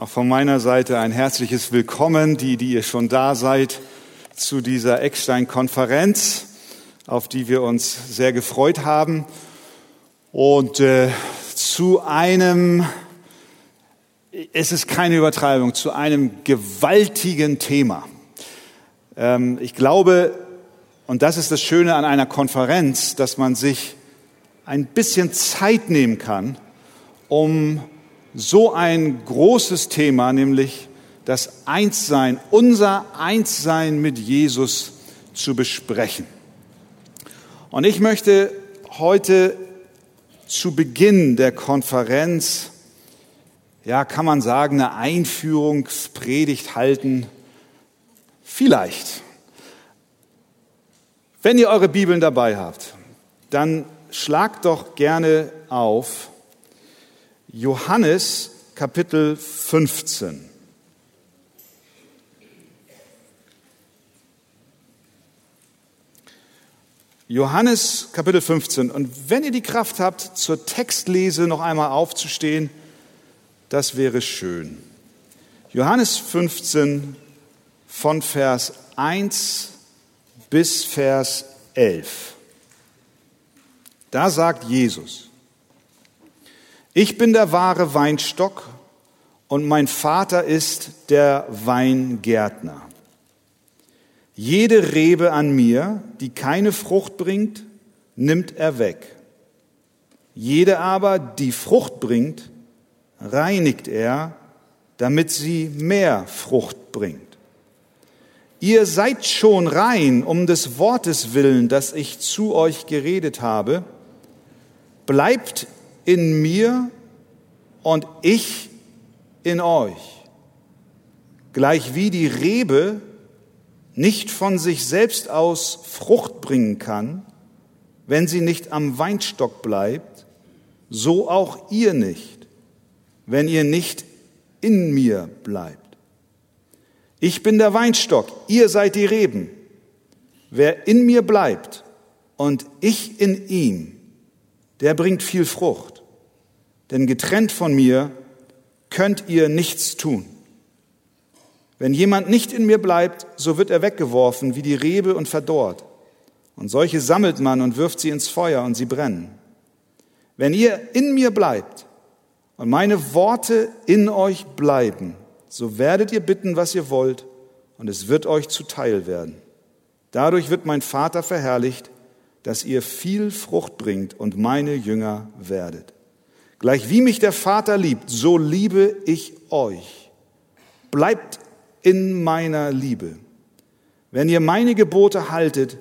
Auch von meiner Seite ein herzliches Willkommen, die, die ihr schon da seid, zu dieser Eckstein-Konferenz, auf die wir uns sehr gefreut haben. Und äh, zu einem, es ist keine Übertreibung, zu einem gewaltigen Thema. Ähm, ich glaube, und das ist das Schöne an einer Konferenz, dass man sich ein bisschen Zeit nehmen kann, um so ein großes Thema, nämlich das Einssein, unser Einssein mit Jesus zu besprechen. Und ich möchte heute zu Beginn der Konferenz, ja, kann man sagen, eine Einführungspredigt halten. Vielleicht. Wenn ihr eure Bibeln dabei habt, dann schlagt doch gerne auf Johannes Kapitel 15. Johannes Kapitel 15. Und wenn ihr die Kraft habt, zur Textlese noch einmal aufzustehen, das wäre schön. Johannes 15 von Vers 1 bis Vers 11. Da sagt Jesus, ich bin der wahre Weinstock und mein Vater ist der Weingärtner. Jede Rebe an mir, die keine Frucht bringt, nimmt er weg. Jede aber, die Frucht bringt, reinigt er, damit sie mehr Frucht bringt. Ihr seid schon rein um des Wortes willen, das ich zu euch geredet habe. Bleibt in mir und ich in euch. Gleich wie die Rebe nicht von sich selbst aus Frucht bringen kann, wenn sie nicht am Weinstock bleibt, so auch ihr nicht, wenn ihr nicht in mir bleibt. Ich bin der Weinstock, ihr seid die Reben. Wer in mir bleibt und ich in ihm, der bringt viel Frucht. Denn getrennt von mir könnt ihr nichts tun. Wenn jemand nicht in mir bleibt, so wird er weggeworfen wie die Rebe und verdorrt. Und solche sammelt man und wirft sie ins Feuer und sie brennen. Wenn ihr in mir bleibt und meine Worte in euch bleiben, so werdet ihr bitten, was ihr wollt, und es wird euch zuteil werden. Dadurch wird mein Vater verherrlicht, dass ihr viel Frucht bringt und meine Jünger werdet. Gleich wie mich der Vater liebt, so liebe ich euch. Bleibt in meiner Liebe. Wenn ihr meine Gebote haltet,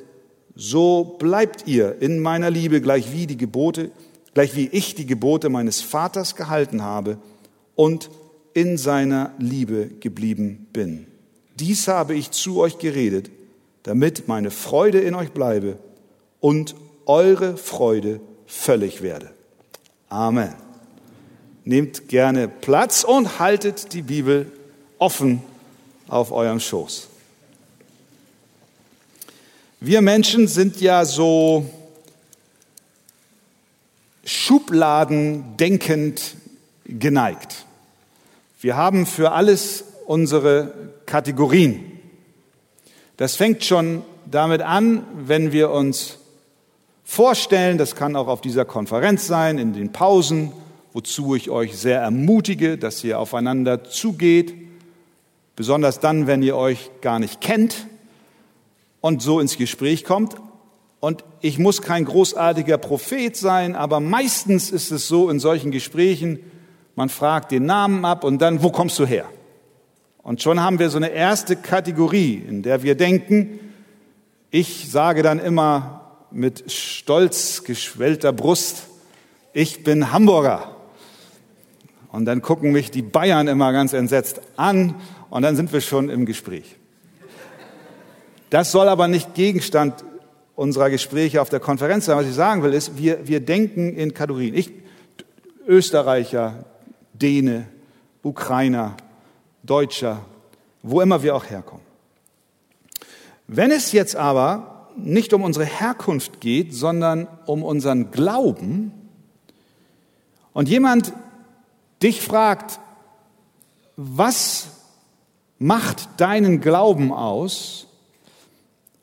so bleibt ihr in meiner Liebe, gleich wie die Gebote, gleich wie ich die Gebote meines Vaters gehalten habe und in seiner Liebe geblieben bin. Dies habe ich zu euch geredet, damit meine Freude in euch bleibe und eure Freude völlig werde. Amen. Nehmt gerne Platz und haltet die Bibel offen auf eurem Schoß. Wir Menschen sind ja so schubladendenkend geneigt. Wir haben für alles unsere Kategorien. Das fängt schon damit an, wenn wir uns vorstellen, das kann auch auf dieser Konferenz sein, in den Pausen, wozu ich euch sehr ermutige, dass ihr aufeinander zugeht, besonders dann, wenn ihr euch gar nicht kennt und so ins Gespräch kommt. Und ich muss kein großartiger Prophet sein, aber meistens ist es so in solchen Gesprächen, man fragt den Namen ab und dann, wo kommst du her? Und schon haben wir so eine erste Kategorie, in der wir denken, ich sage dann immer, mit stolz geschwellter Brust, ich bin Hamburger. Und dann gucken mich die Bayern immer ganz entsetzt an und dann sind wir schon im Gespräch. Das soll aber nicht Gegenstand unserer Gespräche auf der Konferenz sein. Was ich sagen will, ist, wir, wir denken in Kategorien. Ich, Österreicher, Däne, Ukrainer, Deutscher, wo immer wir auch herkommen. Wenn es jetzt aber nicht um unsere Herkunft geht, sondern um unseren Glauben und jemand dich fragt, was macht deinen Glauben aus,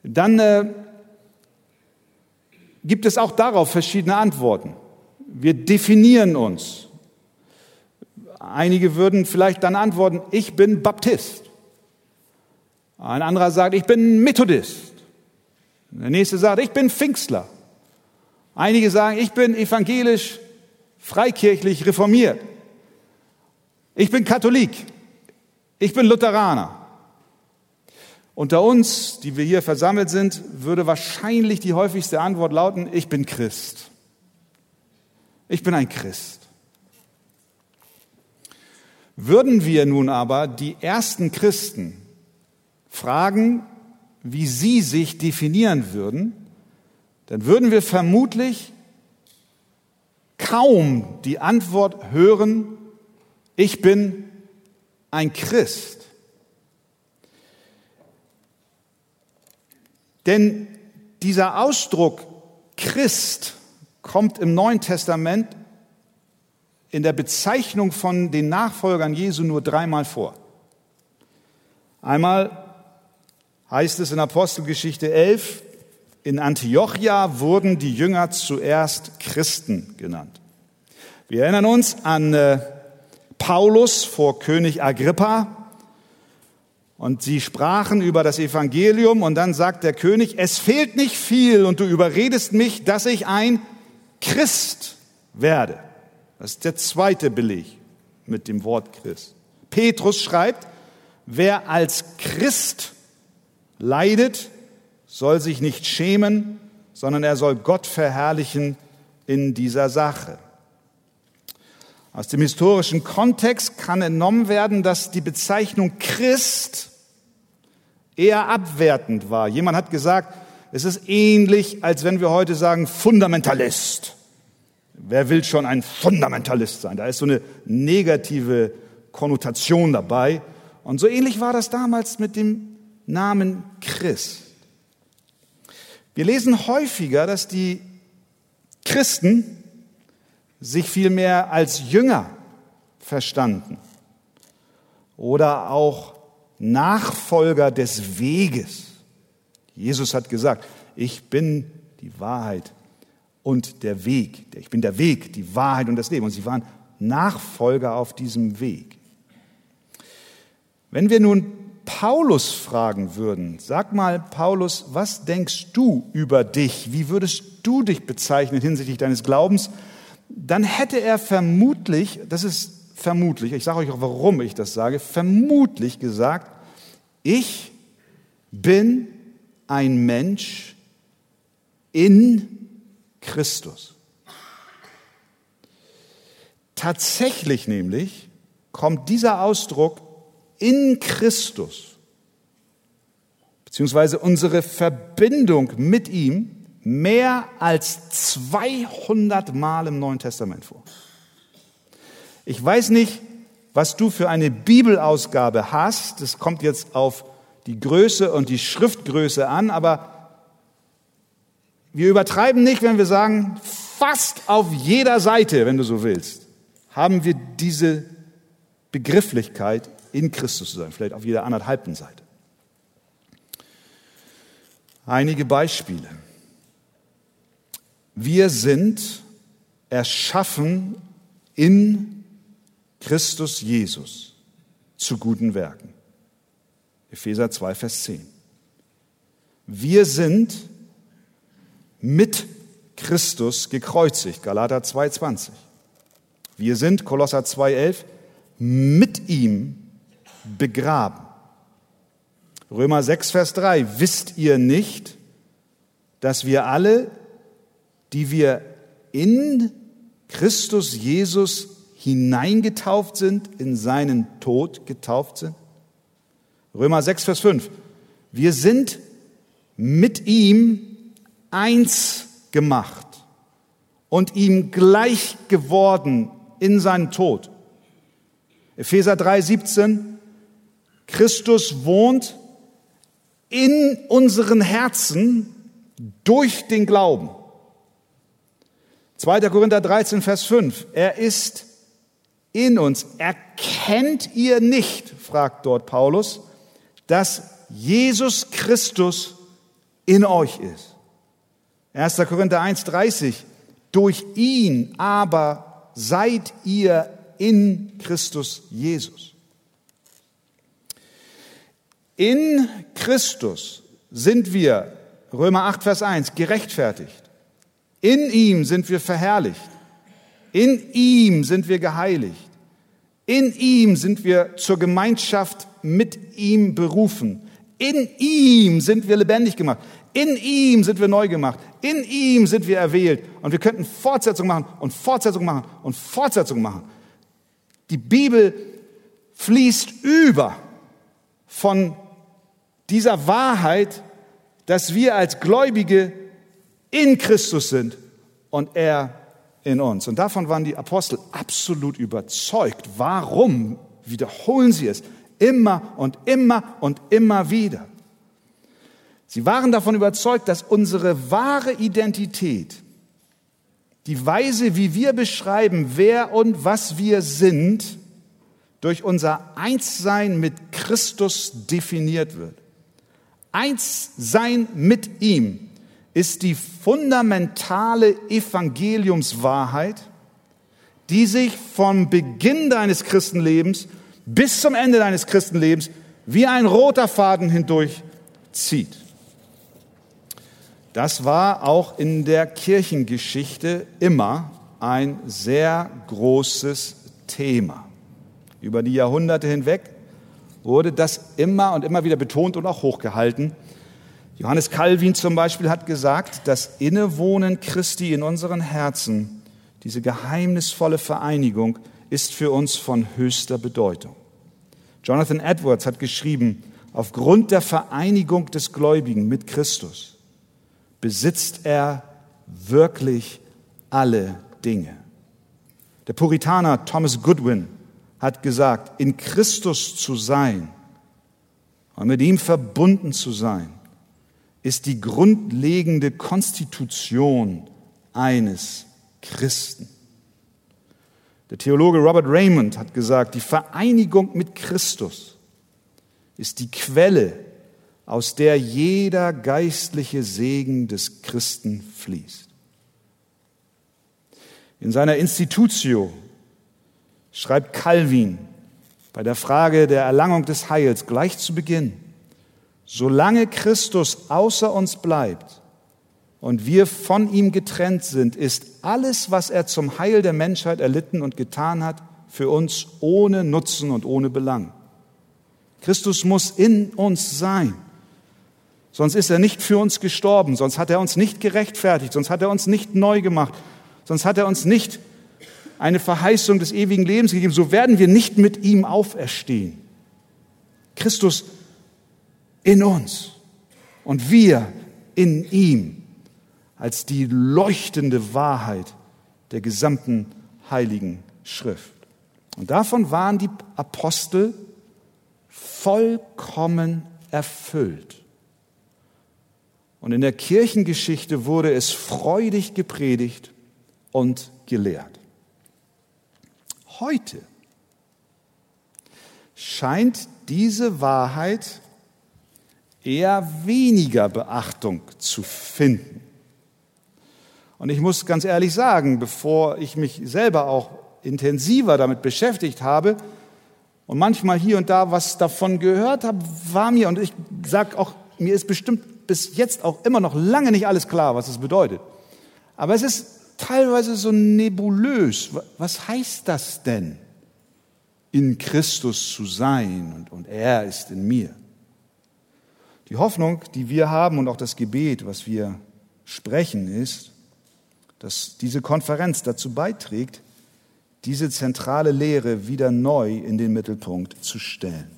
dann äh, gibt es auch darauf verschiedene Antworten. Wir definieren uns. Einige würden vielleicht dann antworten, ich bin Baptist. Ein anderer sagt, ich bin Methodist. Der nächste sagt, ich bin Pfingstler. Einige sagen, ich bin evangelisch, freikirchlich, reformiert. Ich bin Katholik. Ich bin Lutheraner. Unter uns, die wir hier versammelt sind, würde wahrscheinlich die häufigste Antwort lauten, ich bin Christ. Ich bin ein Christ. Würden wir nun aber die ersten Christen fragen, wie sie sich definieren würden, dann würden wir vermutlich kaum die Antwort hören, ich bin ein Christ. Denn dieser Ausdruck Christ kommt im Neuen Testament in der Bezeichnung von den Nachfolgern Jesu nur dreimal vor. Einmal heißt es in Apostelgeschichte 11, in Antiochia wurden die Jünger zuerst Christen genannt. Wir erinnern uns an äh, Paulus vor König Agrippa und sie sprachen über das Evangelium und dann sagt der König, es fehlt nicht viel und du überredest mich, dass ich ein Christ werde. Das ist der zweite Beleg mit dem Wort Christ. Petrus schreibt, wer als Christ leidet, soll sich nicht schämen, sondern er soll Gott verherrlichen in dieser Sache. Aus dem historischen Kontext kann entnommen werden, dass die Bezeichnung Christ eher abwertend war. Jemand hat gesagt, es ist ähnlich, als wenn wir heute sagen Fundamentalist. Wer will schon ein Fundamentalist sein? Da ist so eine negative Konnotation dabei. Und so ähnlich war das damals mit dem Namen Christ. Wir lesen häufiger, dass die Christen sich vielmehr als Jünger verstanden oder auch Nachfolger des Weges. Jesus hat gesagt, ich bin die Wahrheit und der Weg. Ich bin der Weg, die Wahrheit und das Leben. Und sie waren Nachfolger auf diesem Weg. Wenn wir nun Paulus fragen würden, sag mal, Paulus, was denkst du über dich? Wie würdest du dich bezeichnen hinsichtlich deines Glaubens? Dann hätte er vermutlich, das ist vermutlich, ich sage euch auch, warum ich das sage, vermutlich gesagt, ich bin ein Mensch in Christus. Tatsächlich nämlich kommt dieser Ausdruck in Christus, beziehungsweise unsere Verbindung mit ihm, mehr als 200 Mal im Neuen Testament vor. Ich weiß nicht, was du für eine Bibelausgabe hast. Das kommt jetzt auf die Größe und die Schriftgröße an, aber wir übertreiben nicht, wenn wir sagen, fast auf jeder Seite, wenn du so willst, haben wir diese Begrifflichkeit in Christus zu sein, vielleicht auf jeder anderthalbten Seite. Einige Beispiele. Wir sind erschaffen in Christus Jesus zu guten Werken. Epheser 2, Vers 10. Wir sind mit Christus gekreuzigt. Galater 2, 20. Wir sind, Kolosser 2, 11, mit ihm begraben. Römer 6, Vers 3. Wisst ihr nicht, dass wir alle, die wir in Christus Jesus hineingetauft sind, in seinen Tod getauft sind? Römer 6, Vers 5. Wir sind mit ihm eins gemacht und ihm gleich geworden in seinen Tod. Epheser 3, 17. Christus wohnt in unseren Herzen durch den Glauben. 2. Korinther 13, Vers 5. Er ist in uns. Erkennt ihr nicht, fragt dort Paulus, dass Jesus Christus in euch ist? 1. Korinther 1,30. Durch ihn aber seid ihr in Christus Jesus. In Christus sind wir, Römer 8, Vers 1, gerechtfertigt. In ihm sind wir verherrlicht. In ihm sind wir geheiligt. In ihm sind wir zur Gemeinschaft mit ihm berufen. In ihm sind wir lebendig gemacht. In ihm sind wir neu gemacht. In ihm sind wir erwählt. Und wir könnten Fortsetzung machen und Fortsetzung machen und Fortsetzung machen. Die Bibel fließt über von dieser Wahrheit, dass wir als Gläubige in Christus sind und er in uns. Und davon waren die Apostel absolut überzeugt. Warum wiederholen sie es immer und immer und immer wieder? Sie waren davon überzeugt, dass unsere wahre Identität, die Weise, wie wir beschreiben, wer und was wir sind, durch unser Einssein mit Christus definiert wird. Einssein mit ihm ist die fundamentale Evangeliumswahrheit, die sich vom Beginn deines Christenlebens bis zum Ende deines Christenlebens wie ein roter Faden hindurch zieht. Das war auch in der Kirchengeschichte immer ein sehr großes Thema. Über die Jahrhunderte hinweg wurde das immer und immer wieder betont und auch hochgehalten. Johannes Calvin zum Beispiel hat gesagt, das Innewohnen Christi in unseren Herzen, diese geheimnisvolle Vereinigung, ist für uns von höchster Bedeutung. Jonathan Edwards hat geschrieben, aufgrund der Vereinigung des Gläubigen mit Christus besitzt er wirklich alle Dinge. Der Puritaner Thomas Goodwin hat gesagt, in Christus zu sein und mit ihm verbunden zu sein, ist die grundlegende Konstitution eines Christen. Der Theologe Robert Raymond hat gesagt, die Vereinigung mit Christus ist die Quelle aus der jeder geistliche Segen des Christen fließt. In seiner Institutio schreibt Calvin bei der Frage der Erlangung des Heils gleich zu Beginn, solange Christus außer uns bleibt und wir von ihm getrennt sind, ist alles, was er zum Heil der Menschheit erlitten und getan hat, für uns ohne Nutzen und ohne Belang. Christus muss in uns sein. Sonst ist er nicht für uns gestorben, sonst hat er uns nicht gerechtfertigt, sonst hat er uns nicht neu gemacht, sonst hat er uns nicht eine Verheißung des ewigen Lebens gegeben. So werden wir nicht mit ihm auferstehen. Christus in uns und wir in ihm als die leuchtende Wahrheit der gesamten heiligen Schrift. Und davon waren die Apostel vollkommen erfüllt. Und in der Kirchengeschichte wurde es freudig gepredigt und gelehrt. Heute scheint diese Wahrheit eher weniger Beachtung zu finden. Und ich muss ganz ehrlich sagen, bevor ich mich selber auch intensiver damit beschäftigt habe und manchmal hier und da was davon gehört habe, war mir, und ich sage auch, mir ist bestimmt bis jetzt auch immer noch lange nicht alles klar, was es bedeutet. Aber es ist teilweise so nebulös. Was heißt das denn, in Christus zu sein und, und er ist in mir? Die Hoffnung, die wir haben und auch das Gebet, was wir sprechen, ist, dass diese Konferenz dazu beiträgt, diese zentrale Lehre wieder neu in den Mittelpunkt zu stellen.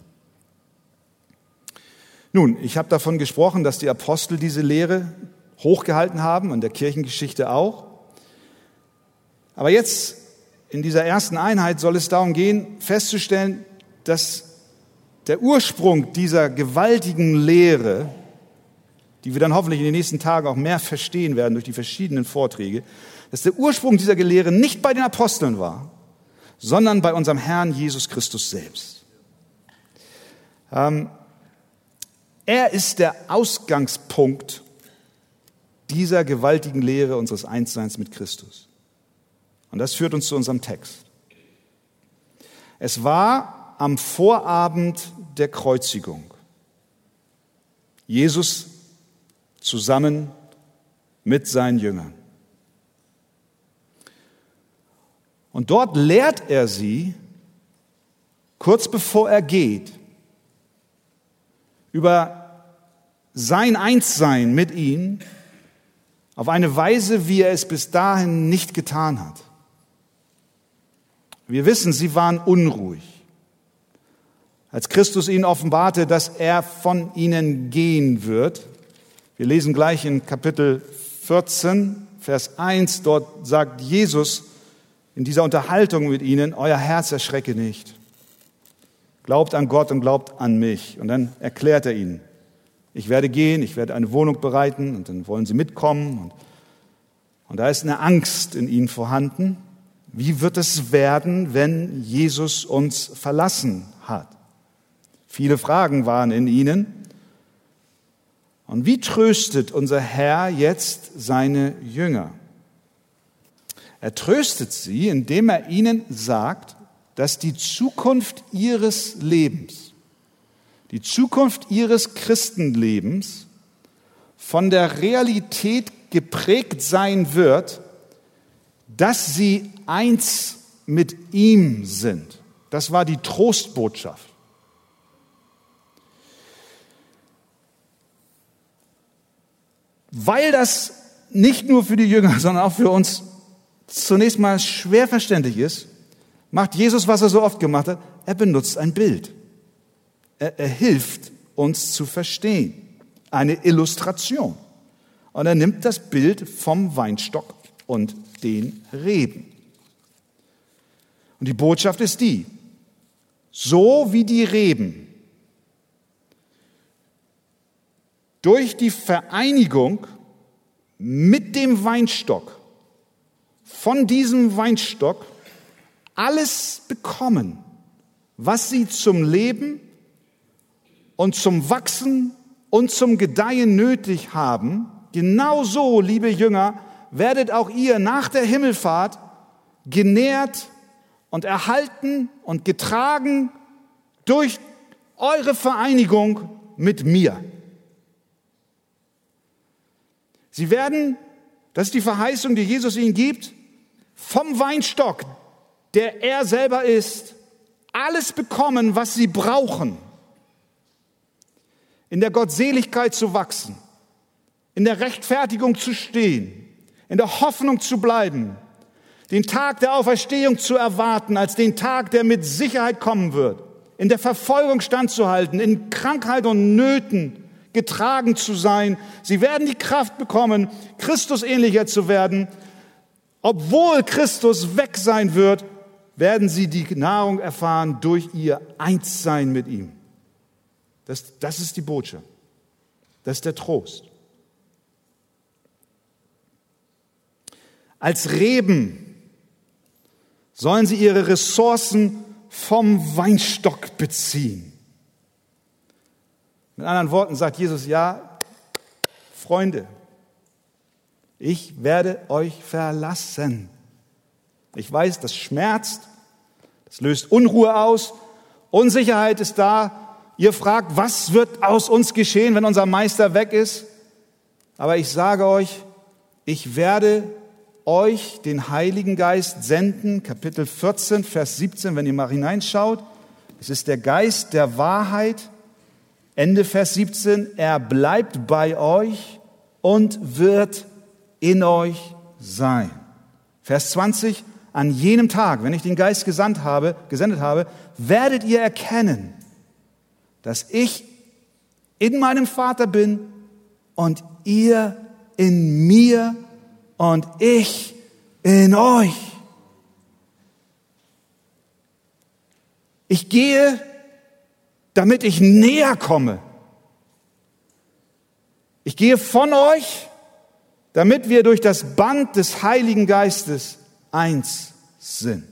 Nun, ich habe davon gesprochen, dass die Apostel diese Lehre hochgehalten haben und der Kirchengeschichte auch. Aber jetzt in dieser ersten Einheit soll es darum gehen, festzustellen, dass der Ursprung dieser gewaltigen Lehre, die wir dann hoffentlich in den nächsten Tagen auch mehr verstehen werden durch die verschiedenen Vorträge, dass der Ursprung dieser Lehre nicht bei den Aposteln war, sondern bei unserem Herrn Jesus Christus selbst. Ähm, er ist der Ausgangspunkt dieser gewaltigen Lehre unseres Einsseins mit Christus. Und das führt uns zu unserem Text. Es war am Vorabend der Kreuzigung. Jesus zusammen mit seinen Jüngern. Und dort lehrt er sie, kurz bevor er geht, über sein Einssein mit ihnen auf eine Weise, wie er es bis dahin nicht getan hat. Wir wissen, sie waren unruhig. Als Christus ihnen offenbarte, dass er von ihnen gehen wird, wir lesen gleich in Kapitel 14, Vers 1, dort sagt Jesus in dieser Unterhaltung mit ihnen, euer Herz erschrecke nicht. Glaubt an Gott und glaubt an mich. Und dann erklärt er ihnen, ich werde gehen, ich werde eine Wohnung bereiten und dann wollen sie mitkommen. Und, und da ist eine Angst in ihnen vorhanden. Wie wird es werden, wenn Jesus uns verlassen hat? Viele Fragen waren in ihnen. Und wie tröstet unser Herr jetzt seine Jünger? Er tröstet sie, indem er ihnen sagt, dass die Zukunft ihres Lebens, die Zukunft ihres Christenlebens von der Realität geprägt sein wird, dass sie eins mit ihm sind. Das war die Trostbotschaft. Weil das nicht nur für die Jünger, sondern auch für uns zunächst mal schwer verständlich ist, macht Jesus, was er so oft gemacht hat, er benutzt ein Bild. Er, er hilft uns zu verstehen. Eine Illustration. Und er nimmt das Bild vom Weinstock und den Reben. Und die Botschaft ist die, so wie die Reben durch die Vereinigung mit dem Weinstock, von diesem Weinstock, alles bekommen, was sie zum Leben und zum Wachsen und zum Gedeihen nötig haben, genauso, liebe Jünger, werdet auch ihr nach der Himmelfahrt genährt und erhalten und getragen durch eure Vereinigung mit mir. Sie werden, das ist die Verheißung, die Jesus ihnen gibt, vom Weinstock, der er selber ist, alles bekommen, was sie brauchen, in der Gottseligkeit zu wachsen, in der Rechtfertigung zu stehen, in der Hoffnung zu bleiben, den Tag der Auferstehung zu erwarten als den Tag, der mit Sicherheit kommen wird, in der Verfolgung standzuhalten, in Krankheit und Nöten getragen zu sein. Sie werden die Kraft bekommen, Christus ähnlicher zu werden. Obwohl Christus weg sein wird, werden sie die Nahrung erfahren durch ihr Einssein mit ihm. Das, das ist die Botschaft. Das ist der Trost. Als Reben sollen sie ihre Ressourcen vom Weinstock beziehen. Mit anderen Worten sagt Jesus, ja, Freunde, ich werde euch verlassen. Ich weiß, das schmerzt, das löst Unruhe aus, Unsicherheit ist da. Ihr fragt, was wird aus uns geschehen, wenn unser Meister weg ist? Aber ich sage euch, ich werde euch den Heiligen Geist senden, Kapitel 14, Vers 17, wenn ihr mal hineinschaut. Es ist der Geist der Wahrheit. Ende Vers 17, er bleibt bei euch und wird in euch sein. Vers 20, an jenem Tag, wenn ich den Geist gesandt habe, gesendet habe, werdet ihr erkennen, dass ich in meinem Vater bin und ihr in mir und ich in euch. Ich gehe, damit ich näher komme. Ich gehe von euch, damit wir durch das Band des Heiligen Geistes eins sind.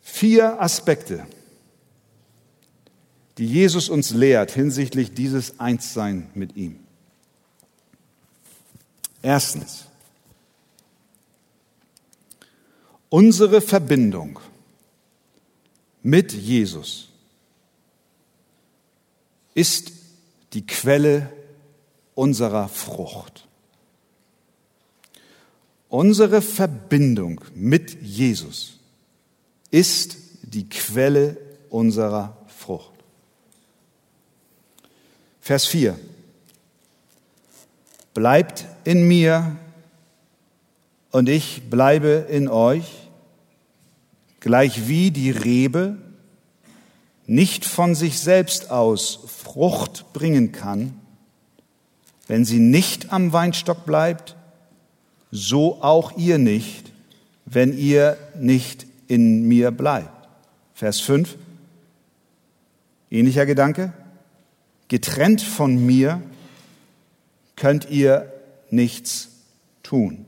Vier Aspekte, die Jesus uns lehrt hinsichtlich dieses Einssein mit ihm. Erstens, unsere Verbindung mit Jesus ist die Quelle unserer Frucht. Unsere Verbindung mit Jesus ist die Quelle unserer Frucht. Vers 4. Bleibt in mir und ich bleibe in euch, gleich wie die Rebe nicht von sich selbst aus Frucht bringen kann, wenn sie nicht am Weinstock bleibt, so auch ihr nicht, wenn ihr nicht in mir bleibt. Vers 5, ähnlicher Gedanke, getrennt von mir könnt ihr nichts tun.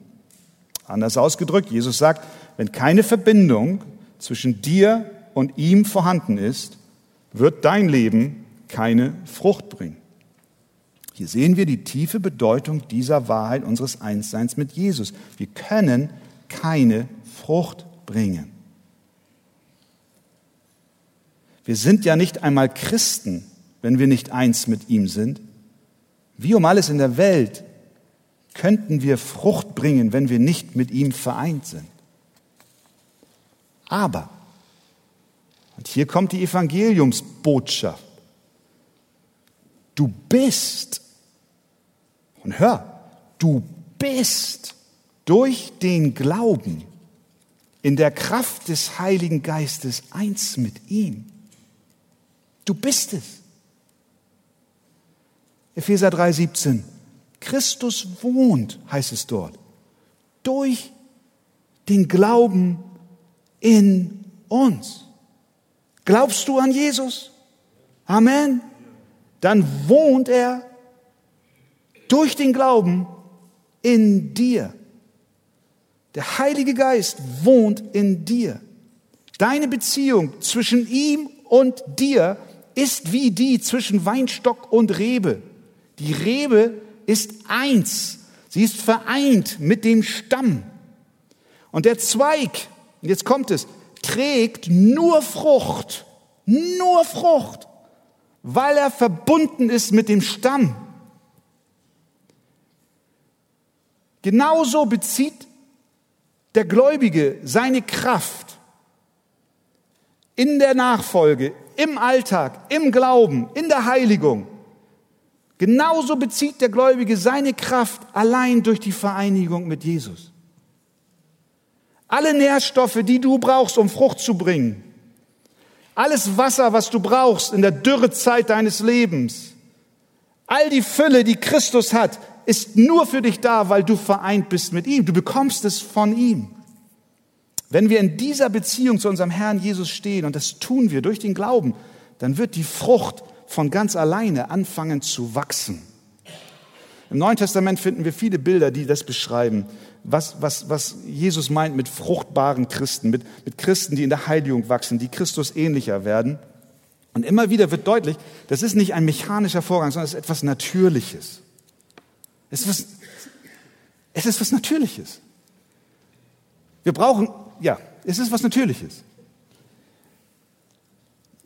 Anders ausgedrückt, Jesus sagt, wenn keine Verbindung zwischen dir und ihm vorhanden ist, wird dein Leben keine Frucht bringen. Hier sehen wir die tiefe Bedeutung dieser Wahrheit unseres Einsseins mit Jesus. Wir können keine Frucht bringen. Wir sind ja nicht einmal Christen, wenn wir nicht eins mit ihm sind. Wie um alles in der Welt könnten wir Frucht bringen, wenn wir nicht mit ihm vereint sind. Aber, und hier kommt die Evangeliumsbotschaft, du bist, und hör, du bist durch den Glauben in der Kraft des Heiligen Geistes eins mit ihm. Du bist es. Epheser 3,17. Christus wohnt, heißt es dort, durch den Glauben in uns. Glaubst du an Jesus? Amen. Dann wohnt er durch den Glauben in dir. Der Heilige Geist wohnt in dir. Deine Beziehung zwischen ihm und dir ist wie die zwischen Weinstock und Rebe. Die Rebe ist eins. Sie ist vereint mit dem Stamm. Und der Zweig, jetzt kommt es, trägt nur Frucht, nur Frucht, weil er verbunden ist mit dem Stamm. Genauso bezieht der Gläubige seine Kraft in der Nachfolge, im Alltag, im Glauben, in der Heiligung. Genauso bezieht der Gläubige seine Kraft allein durch die Vereinigung mit Jesus. Alle Nährstoffe, die du brauchst, um Frucht zu bringen, alles Wasser, was du brauchst in der Dürrezeit deines Lebens, all die Fülle, die Christus hat, ist nur für dich da, weil du vereint bist mit ihm. Du bekommst es von ihm. Wenn wir in dieser Beziehung zu unserem Herrn Jesus stehen, und das tun wir durch den Glauben, dann wird die Frucht von ganz alleine anfangen zu wachsen. Im Neuen Testament finden wir viele Bilder, die das beschreiben, was, was, was Jesus meint mit fruchtbaren Christen, mit, mit Christen, die in der Heiligung wachsen, die Christus ähnlicher werden. Und immer wieder wird deutlich, das ist nicht ein mechanischer Vorgang, sondern es ist etwas Natürliches. Es ist was, es ist was Natürliches. Wir brauchen ja, es ist was Natürliches.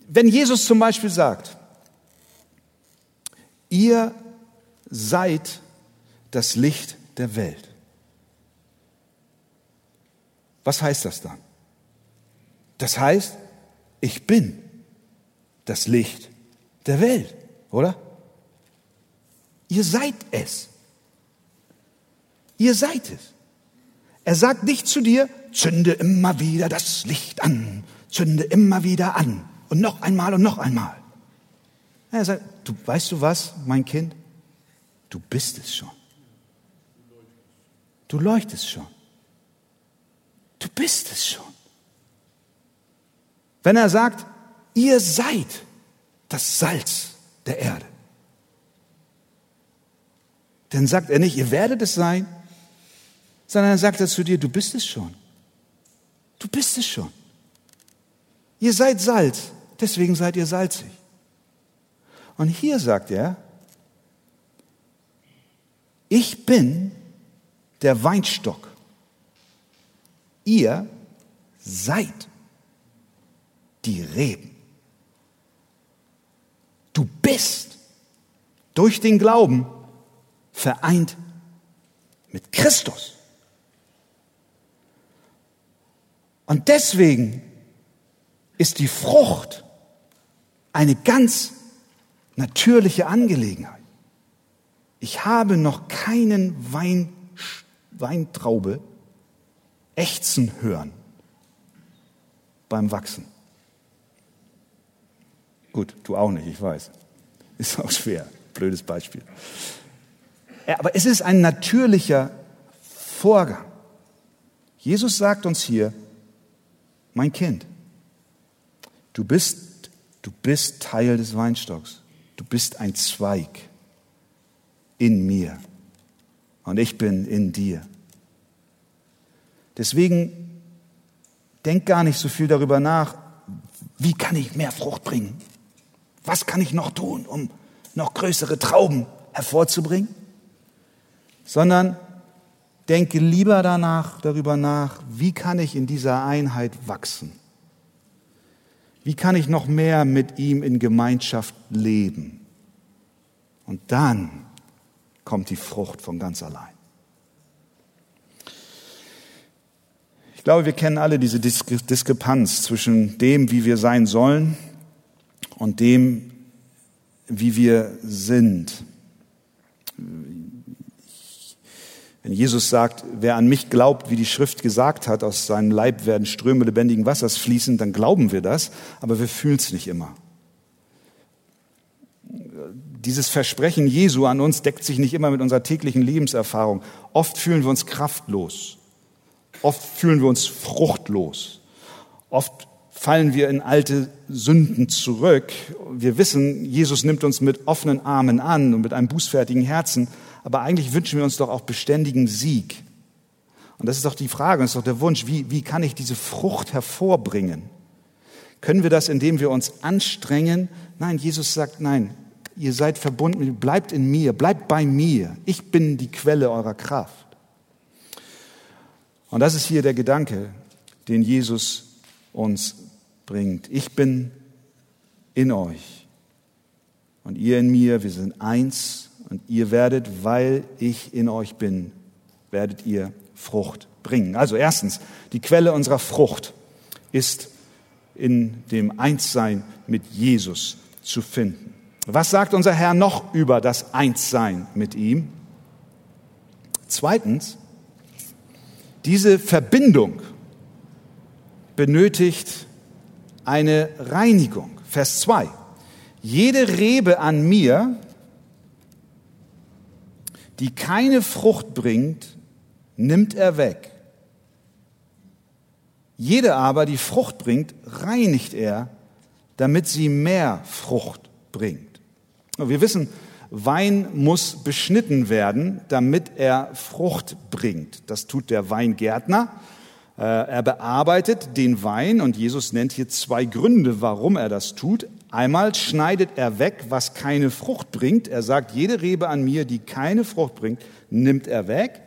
Wenn Jesus zum Beispiel sagt, ihr seid das Licht der Welt. Was heißt das dann? Das heißt, ich bin das Licht der Welt, oder? Ihr seid es. Ihr seid es. Er sagt nicht zu dir, zünde immer wieder das Licht an, zünde immer wieder an und noch einmal und noch einmal. Er sagt, du weißt du was, mein Kind? Du bist es schon. Du leuchtest schon. Du bist es schon. Wenn er sagt, ihr seid das Salz der Erde, dann sagt er nicht, ihr werdet es sein, sondern er sagt er zu dir, du bist es schon. Du bist es schon. Ihr seid Salz, deswegen seid ihr salzig. Und hier sagt er, ich bin der Weinstock. Ihr seid die Reben. Du bist durch den Glauben vereint mit Christus. Und deswegen ist die Frucht eine ganz natürliche Angelegenheit. Ich habe noch keinen Wein, Weintraube ächzen hören beim Wachsen. Gut, du auch nicht, ich weiß. Ist auch schwer. Blödes Beispiel. Aber es ist ein natürlicher Vorgang. Jesus sagt uns hier, mein Kind, du bist, du bist Teil des Weinstocks. Du bist ein Zweig in mir und ich bin in dir. Deswegen denk gar nicht so viel darüber nach, wie kann ich mehr Frucht bringen? Was kann ich noch tun, um noch größere Trauben hervorzubringen? Sondern denke lieber danach, darüber nach, wie kann ich in dieser Einheit wachsen? Wie kann ich noch mehr mit ihm in Gemeinschaft leben? Und dann kommt die Frucht von ganz allein. Glaube, wir kennen alle diese Diskrepanz zwischen dem, wie wir sein sollen und dem, wie wir sind. Wenn Jesus sagt, wer an mich glaubt, wie die Schrift gesagt hat, aus seinem Leib werden Ströme lebendigen Wassers fließen, dann glauben wir das, aber wir fühlen es nicht immer. Dieses Versprechen Jesu an uns deckt sich nicht immer mit unserer täglichen Lebenserfahrung. Oft fühlen wir uns kraftlos. Oft fühlen wir uns fruchtlos. Oft fallen wir in alte Sünden zurück. Wir wissen, Jesus nimmt uns mit offenen Armen an und mit einem bußfertigen Herzen, aber eigentlich wünschen wir uns doch auch beständigen Sieg. Und das ist doch die Frage, das ist doch der Wunsch, wie, wie kann ich diese Frucht hervorbringen? Können wir das, indem wir uns anstrengen? Nein, Jesus sagt, nein, ihr seid verbunden, bleibt in mir, bleibt bei mir. Ich bin die Quelle eurer Kraft. Und das ist hier der Gedanke, den Jesus uns bringt. Ich bin in euch und ihr in mir, wir sind eins und ihr werdet, weil ich in euch bin, werdet ihr Frucht bringen. Also erstens, die Quelle unserer Frucht ist in dem Einssein mit Jesus zu finden. Was sagt unser Herr noch über das Einssein mit ihm? Zweitens, diese Verbindung benötigt eine Reinigung. Vers 2. Jede Rebe an mir, die keine Frucht bringt, nimmt er weg. Jede aber, die Frucht bringt, reinigt er, damit sie mehr Frucht bringt. Wir wissen, Wein muss beschnitten werden, damit er Frucht bringt. Das tut der Weingärtner. Äh, er bearbeitet den Wein und Jesus nennt hier zwei Gründe, warum er das tut. Einmal schneidet er weg, was keine Frucht bringt. Er sagt, jede Rebe an mir, die keine Frucht bringt, nimmt er weg.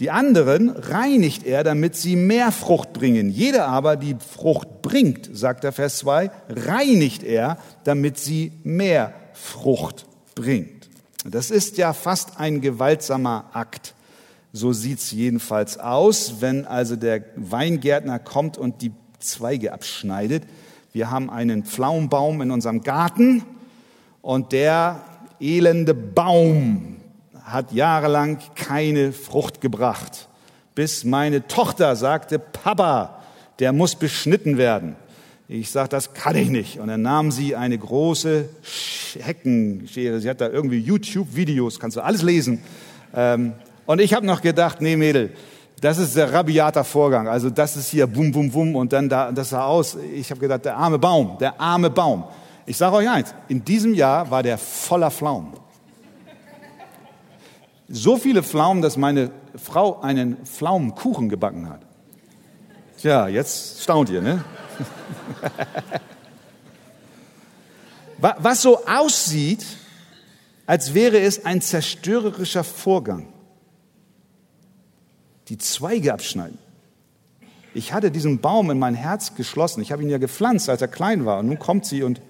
Die anderen reinigt er, damit sie mehr Frucht bringen. Jede aber, die Frucht bringt, sagt der Vers 2, reinigt er, damit sie mehr Frucht bringt. Das ist ja fast ein gewaltsamer Akt. So sieht's jedenfalls aus, wenn also der Weingärtner kommt und die Zweige abschneidet. Wir haben einen Pflaumenbaum in unserem Garten und der elende Baum hat jahrelang keine Frucht gebracht, bis meine Tochter sagte, Papa, der muss beschnitten werden. Ich sagte, das kann ich nicht. Und dann nahm sie eine große Heckenschere. Sie hat da irgendwie YouTube-Videos, kannst du alles lesen. Ähm, und ich habe noch gedacht, nee Mädel, das ist der rabiater Vorgang. Also das ist hier bum, bum, bum und dann da, das sah aus. Ich habe gedacht, der arme Baum, der arme Baum. Ich sage euch eins, in diesem Jahr war der voller Pflaumen. So viele Pflaumen, dass meine Frau einen Pflaumenkuchen gebacken hat. Tja, jetzt staunt ihr, ne? Was so aussieht, als wäre es ein zerstörerischer Vorgang. Die Zweige abschneiden. Ich hatte diesen Baum in mein Herz geschlossen. Ich habe ihn ja gepflanzt, als er klein war. Und nun kommt sie und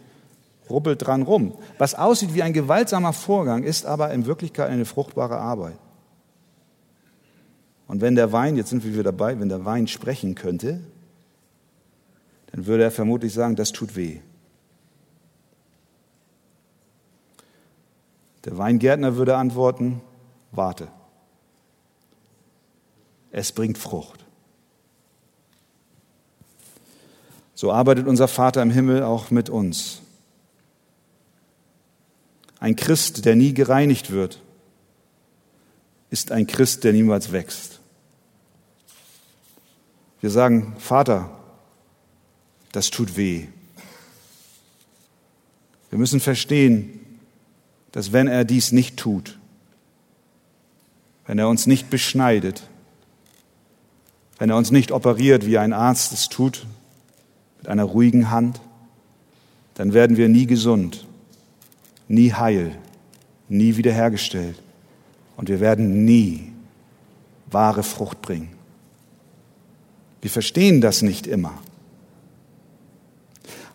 rubbelt dran rum. Was aussieht wie ein gewaltsamer Vorgang, ist aber in Wirklichkeit eine fruchtbare Arbeit. Und wenn der Wein, jetzt sind wir wieder dabei, wenn der Wein sprechen könnte, dann würde er vermutlich sagen, das tut weh. Der Weingärtner würde antworten, warte. Es bringt Frucht. So arbeitet unser Vater im Himmel auch mit uns. Ein Christ, der nie gereinigt wird, ist ein Christ, der niemals wächst. Wir sagen, Vater, das tut weh. Wir müssen verstehen, dass wenn er dies nicht tut, wenn er uns nicht beschneidet, wenn er uns nicht operiert, wie ein Arzt es tut, mit einer ruhigen Hand, dann werden wir nie gesund, nie heil, nie wiederhergestellt und wir werden nie wahre Frucht bringen. Wir verstehen das nicht immer.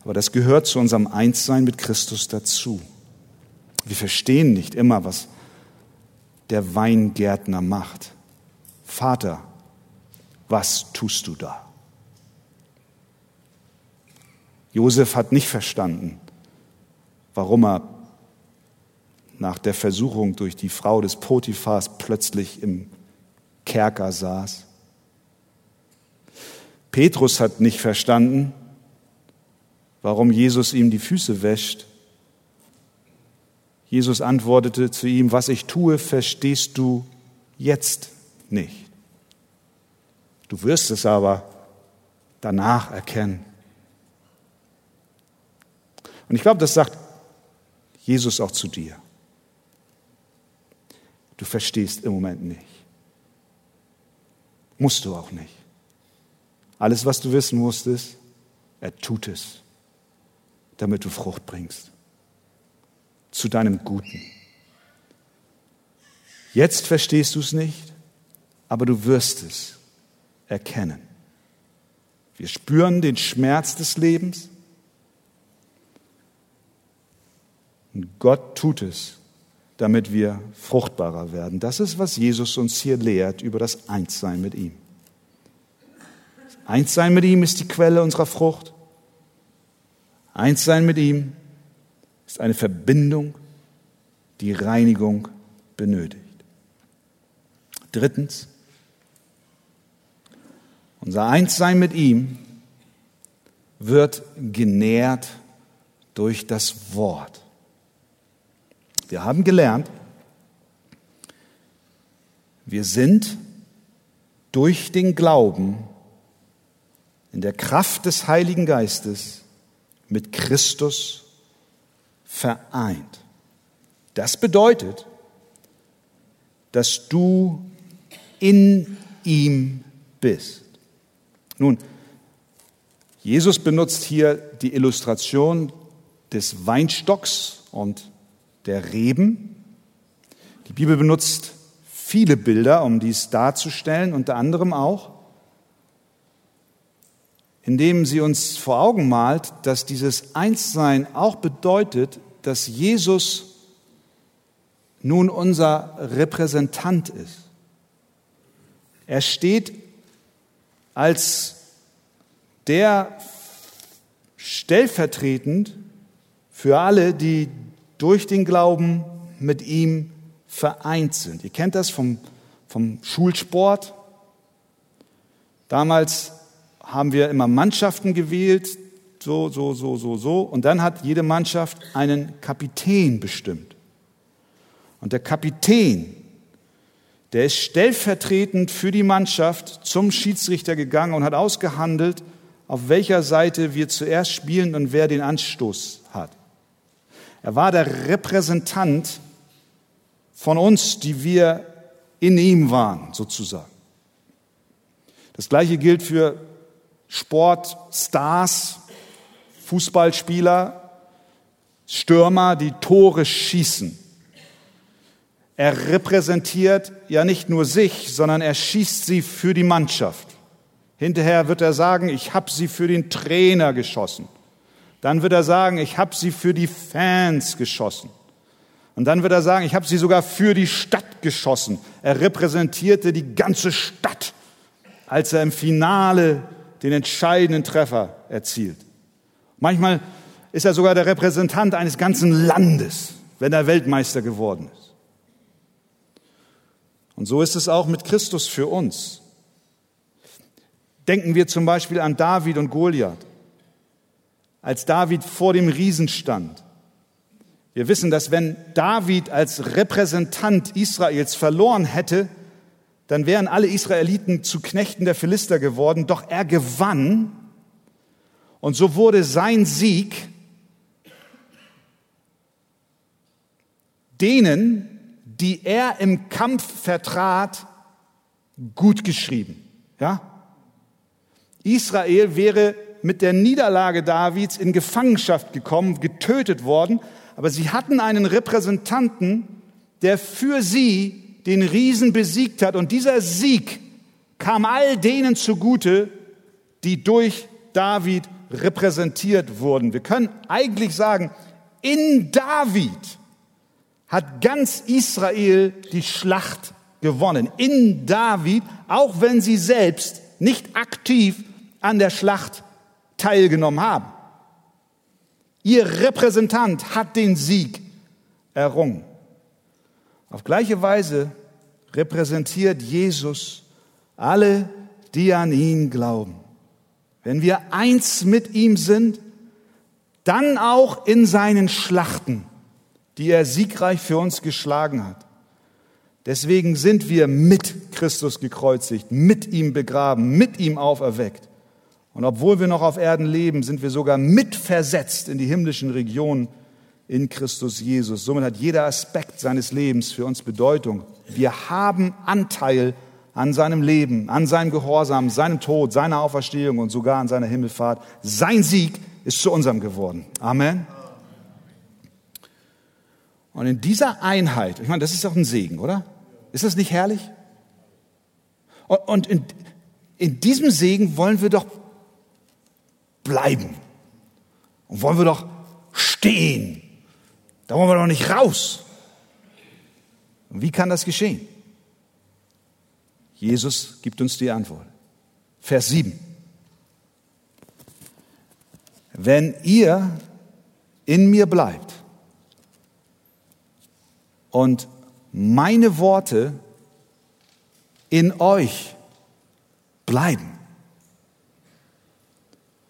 Aber das gehört zu unserem Einssein mit Christus dazu. Wir verstehen nicht immer, was der Weingärtner macht. Vater, was tust du da? Josef hat nicht verstanden, warum er nach der Versuchung durch die Frau des Potiphars plötzlich im Kerker saß. Petrus hat nicht verstanden, warum Jesus ihm die Füße wäscht. Jesus antwortete zu ihm, was ich tue, verstehst du jetzt nicht. Du wirst es aber danach erkennen. Und ich glaube, das sagt Jesus auch zu dir. Du verstehst im Moment nicht. Musst du auch nicht. Alles, was du wissen musst, ist, er tut es, damit du Frucht bringst. Zu deinem Guten. Jetzt verstehst du es nicht, aber du wirst es erkennen. Wir spüren den Schmerz des Lebens. Und Gott tut es, damit wir fruchtbarer werden. Das ist, was Jesus uns hier lehrt über das Einssein mit ihm. Eins sein mit ihm ist die Quelle unserer Frucht. Eins sein mit ihm ist eine Verbindung, die Reinigung benötigt. Drittens, unser Einssein mit ihm wird genährt durch das Wort. Wir haben gelernt, wir sind durch den Glauben in der Kraft des Heiligen Geistes mit Christus vereint. Das bedeutet, dass du in ihm bist. Nun, Jesus benutzt hier die Illustration des Weinstocks und der Reben. Die Bibel benutzt viele Bilder, um dies darzustellen, unter anderem auch indem sie uns vor Augen malt, dass dieses Einssein auch bedeutet, dass Jesus nun unser Repräsentant ist. Er steht als der stellvertretend für alle, die durch den Glauben mit ihm vereint sind. Ihr kennt das vom, vom Schulsport. Damals haben wir immer Mannschaften gewählt, so, so, so, so, so. Und dann hat jede Mannschaft einen Kapitän bestimmt. Und der Kapitän, der ist stellvertretend für die Mannschaft zum Schiedsrichter gegangen und hat ausgehandelt, auf welcher Seite wir zuerst spielen und wer den Anstoß hat. Er war der Repräsentant von uns, die wir in ihm waren, sozusagen. Das gleiche gilt für Sportstars, Fußballspieler, Stürmer, die Tore schießen. Er repräsentiert ja nicht nur sich, sondern er schießt sie für die Mannschaft. Hinterher wird er sagen, ich habe sie für den Trainer geschossen. Dann wird er sagen, ich habe sie für die Fans geschossen. Und dann wird er sagen, ich habe sie sogar für die Stadt geschossen. Er repräsentierte die ganze Stadt, als er im Finale den entscheidenden Treffer erzielt. Manchmal ist er sogar der Repräsentant eines ganzen Landes, wenn er Weltmeister geworden ist. Und so ist es auch mit Christus für uns. Denken wir zum Beispiel an David und Goliath. Als David vor dem Riesen stand. Wir wissen, dass wenn David als Repräsentant Israels verloren hätte, dann wären alle Israeliten zu Knechten der Philister geworden, doch er gewann und so wurde sein Sieg denen, die er im Kampf vertrat, gut geschrieben. Ja? Israel wäre mit der Niederlage Davids in Gefangenschaft gekommen, getötet worden, aber sie hatten einen Repräsentanten, der für sie den Riesen besiegt hat. Und dieser Sieg kam all denen zugute, die durch David repräsentiert wurden. Wir können eigentlich sagen, in David hat ganz Israel die Schlacht gewonnen. In David, auch wenn sie selbst nicht aktiv an der Schlacht teilgenommen haben. Ihr Repräsentant hat den Sieg errungen. Auf gleiche Weise repräsentiert Jesus alle, die an ihn glauben. Wenn wir eins mit ihm sind, dann auch in seinen Schlachten die er siegreich für uns geschlagen hat. Deswegen sind wir mit Christus gekreuzigt, mit ihm begraben, mit ihm auferweckt. Und obwohl wir noch auf Erden leben, sind wir sogar mitversetzt in die himmlischen Regionen in Christus Jesus. Somit hat jeder Aspekt seines Lebens für uns Bedeutung. Wir haben Anteil an seinem Leben, an seinem Gehorsam, seinem Tod, seiner Auferstehung und sogar an seiner Himmelfahrt. Sein Sieg ist zu unserem geworden. Amen. Und in dieser Einheit, ich meine, das ist doch ein Segen, oder? Ist das nicht herrlich? Und in, in diesem Segen wollen wir doch bleiben. Und wollen wir doch stehen. Da wollen wir doch nicht raus. Und wie kann das geschehen? Jesus gibt uns die Antwort. Vers 7. Wenn ihr in mir bleibt und meine Worte in euch bleiben.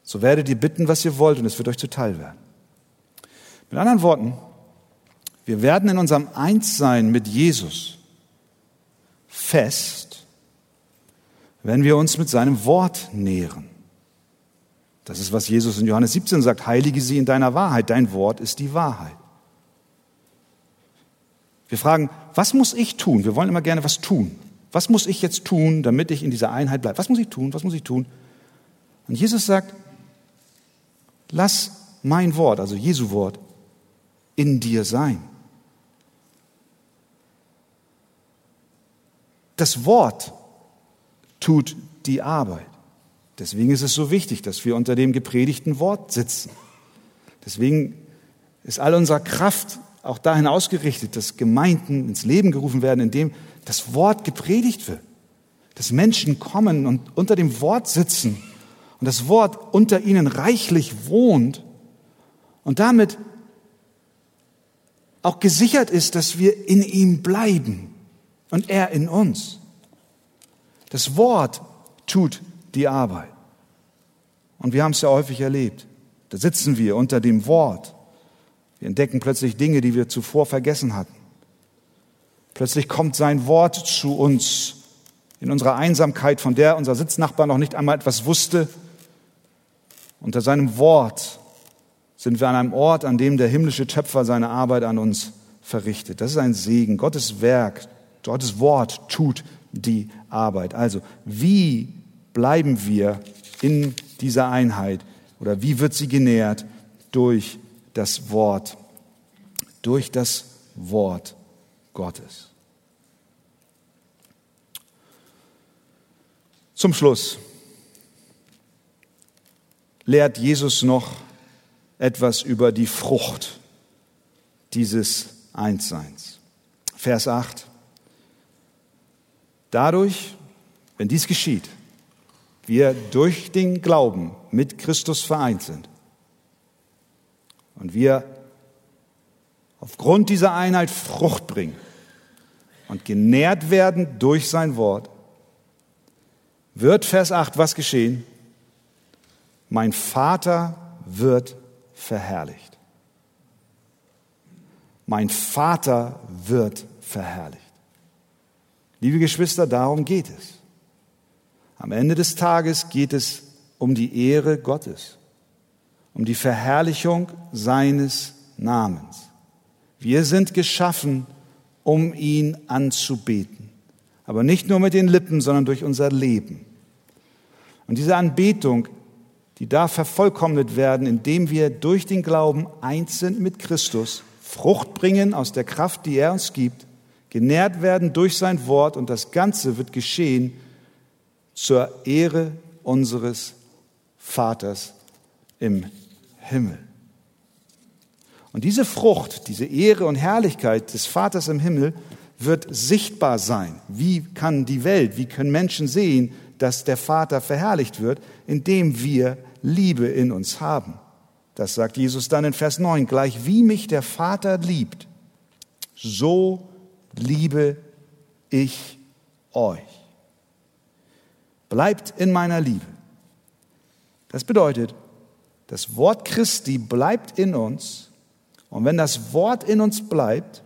So werdet ihr bitten, was ihr wollt, und es wird euch zuteil werden. Mit anderen Worten, wir werden in unserem Einssein mit Jesus fest, wenn wir uns mit seinem Wort nähren. Das ist, was Jesus in Johannes 17 sagt, heilige sie in deiner Wahrheit, dein Wort ist die Wahrheit. Wir fragen, was muss ich tun? Wir wollen immer gerne was tun. Was muss ich jetzt tun, damit ich in dieser Einheit bleibe? Was muss ich tun? Was muss ich tun? Und Jesus sagt, lass mein Wort, also Jesu Wort, in dir sein. Das Wort tut die Arbeit. Deswegen ist es so wichtig, dass wir unter dem gepredigten Wort sitzen. Deswegen ist all unserer Kraft auch dahin ausgerichtet, dass Gemeinden ins Leben gerufen werden, indem das Wort gepredigt wird. Dass Menschen kommen und unter dem Wort sitzen und das Wort unter ihnen reichlich wohnt und damit auch gesichert ist, dass wir in ihm bleiben und er in uns. Das Wort tut die Arbeit. Und wir haben es ja häufig erlebt. Da sitzen wir unter dem Wort wir entdecken plötzlich Dinge, die wir zuvor vergessen hatten. Plötzlich kommt sein Wort zu uns in unserer Einsamkeit, von der unser Sitznachbar noch nicht einmal etwas wusste. Unter seinem Wort sind wir an einem Ort, an dem der himmlische Töpfer seine Arbeit an uns verrichtet. Das ist ein Segen. Gottes Werk, Gottes Wort tut die Arbeit. Also, wie bleiben wir in diese Einheit oder wie wird sie genährt? Durch das Wort, durch das Wort Gottes. Zum Schluss lehrt Jesus noch etwas über die Frucht dieses Einsseins. Vers 8. Dadurch, wenn dies geschieht, wir durch den Glauben mit Christus vereint sind und wir aufgrund dieser Einheit Frucht bringen und genährt werden durch sein Wort, wird Vers 8 was geschehen? Mein Vater wird verherrlicht. Mein Vater wird verherrlicht. Liebe Geschwister, darum geht es. Am Ende des Tages geht es um die Ehre Gottes, um die Verherrlichung seines Namens. Wir sind geschaffen, um ihn anzubeten. Aber nicht nur mit den Lippen, sondern durch unser Leben. Und diese Anbetung, die darf vervollkommnet werden, indem wir durch den Glauben eins sind mit Christus, Frucht bringen aus der Kraft, die er uns gibt, genährt werden durch sein Wort und das Ganze wird geschehen zur Ehre unseres Vaters im Himmel. Und diese Frucht, diese Ehre und Herrlichkeit des Vaters im Himmel wird sichtbar sein. Wie kann die Welt, wie können Menschen sehen, dass der Vater verherrlicht wird, indem wir Liebe in uns haben? Das sagt Jesus dann in Vers 9. Gleich wie mich der Vater liebt, so liebe ich euch. Bleibt in meiner Liebe. Das bedeutet, das Wort Christi bleibt in uns. Und wenn das Wort in uns bleibt,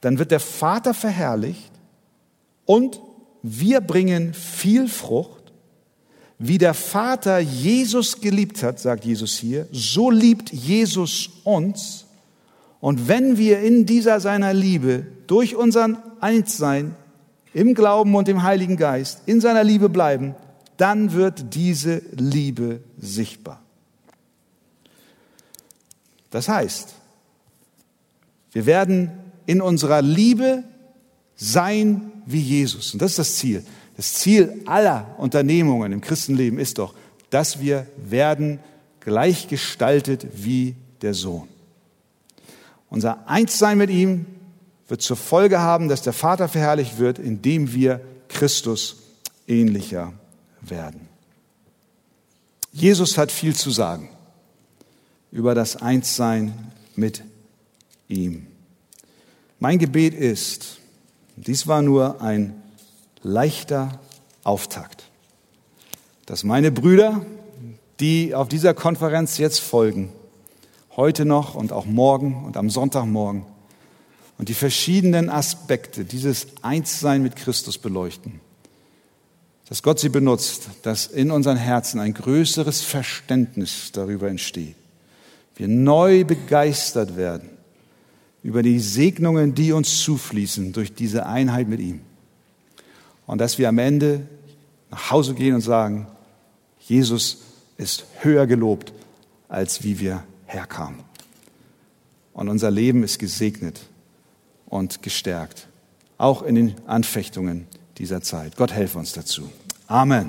dann wird der Vater verherrlicht und wir bringen viel Frucht. Wie der Vater Jesus geliebt hat, sagt Jesus hier, so liebt Jesus uns. Und wenn wir in dieser seiner Liebe durch unseren Einssein im Glauben und im Heiligen Geist in seiner Liebe bleiben, dann wird diese Liebe sichtbar. Das heißt, wir werden in unserer Liebe sein wie Jesus. Und das ist das Ziel. Das Ziel aller Unternehmungen im Christenleben ist doch, dass wir werden gleichgestaltet wie der Sohn. Unser Einssein mit ihm wird zur Folge haben, dass der Vater verherrlicht wird, indem wir Christus ähnlicher werden. Jesus hat viel zu sagen über das Einssein mit ihm. Mein Gebet ist, dies war nur ein leichter Auftakt, dass meine Brüder, die auf dieser Konferenz jetzt folgen, heute noch und auch morgen und am Sonntagmorgen und die verschiedenen Aspekte dieses Einssein mit Christus beleuchten, dass Gott sie benutzt, dass in unseren Herzen ein größeres Verständnis darüber entsteht. Wir neu begeistert werden über die Segnungen, die uns zufließen durch diese Einheit mit ihm. Und dass wir am Ende nach Hause gehen und sagen, Jesus ist höher gelobt, als wie wir herkamen. Und unser Leben ist gesegnet und gestärkt, auch in den Anfechtungen dieser Zeit. Gott helfe uns dazu. Amen.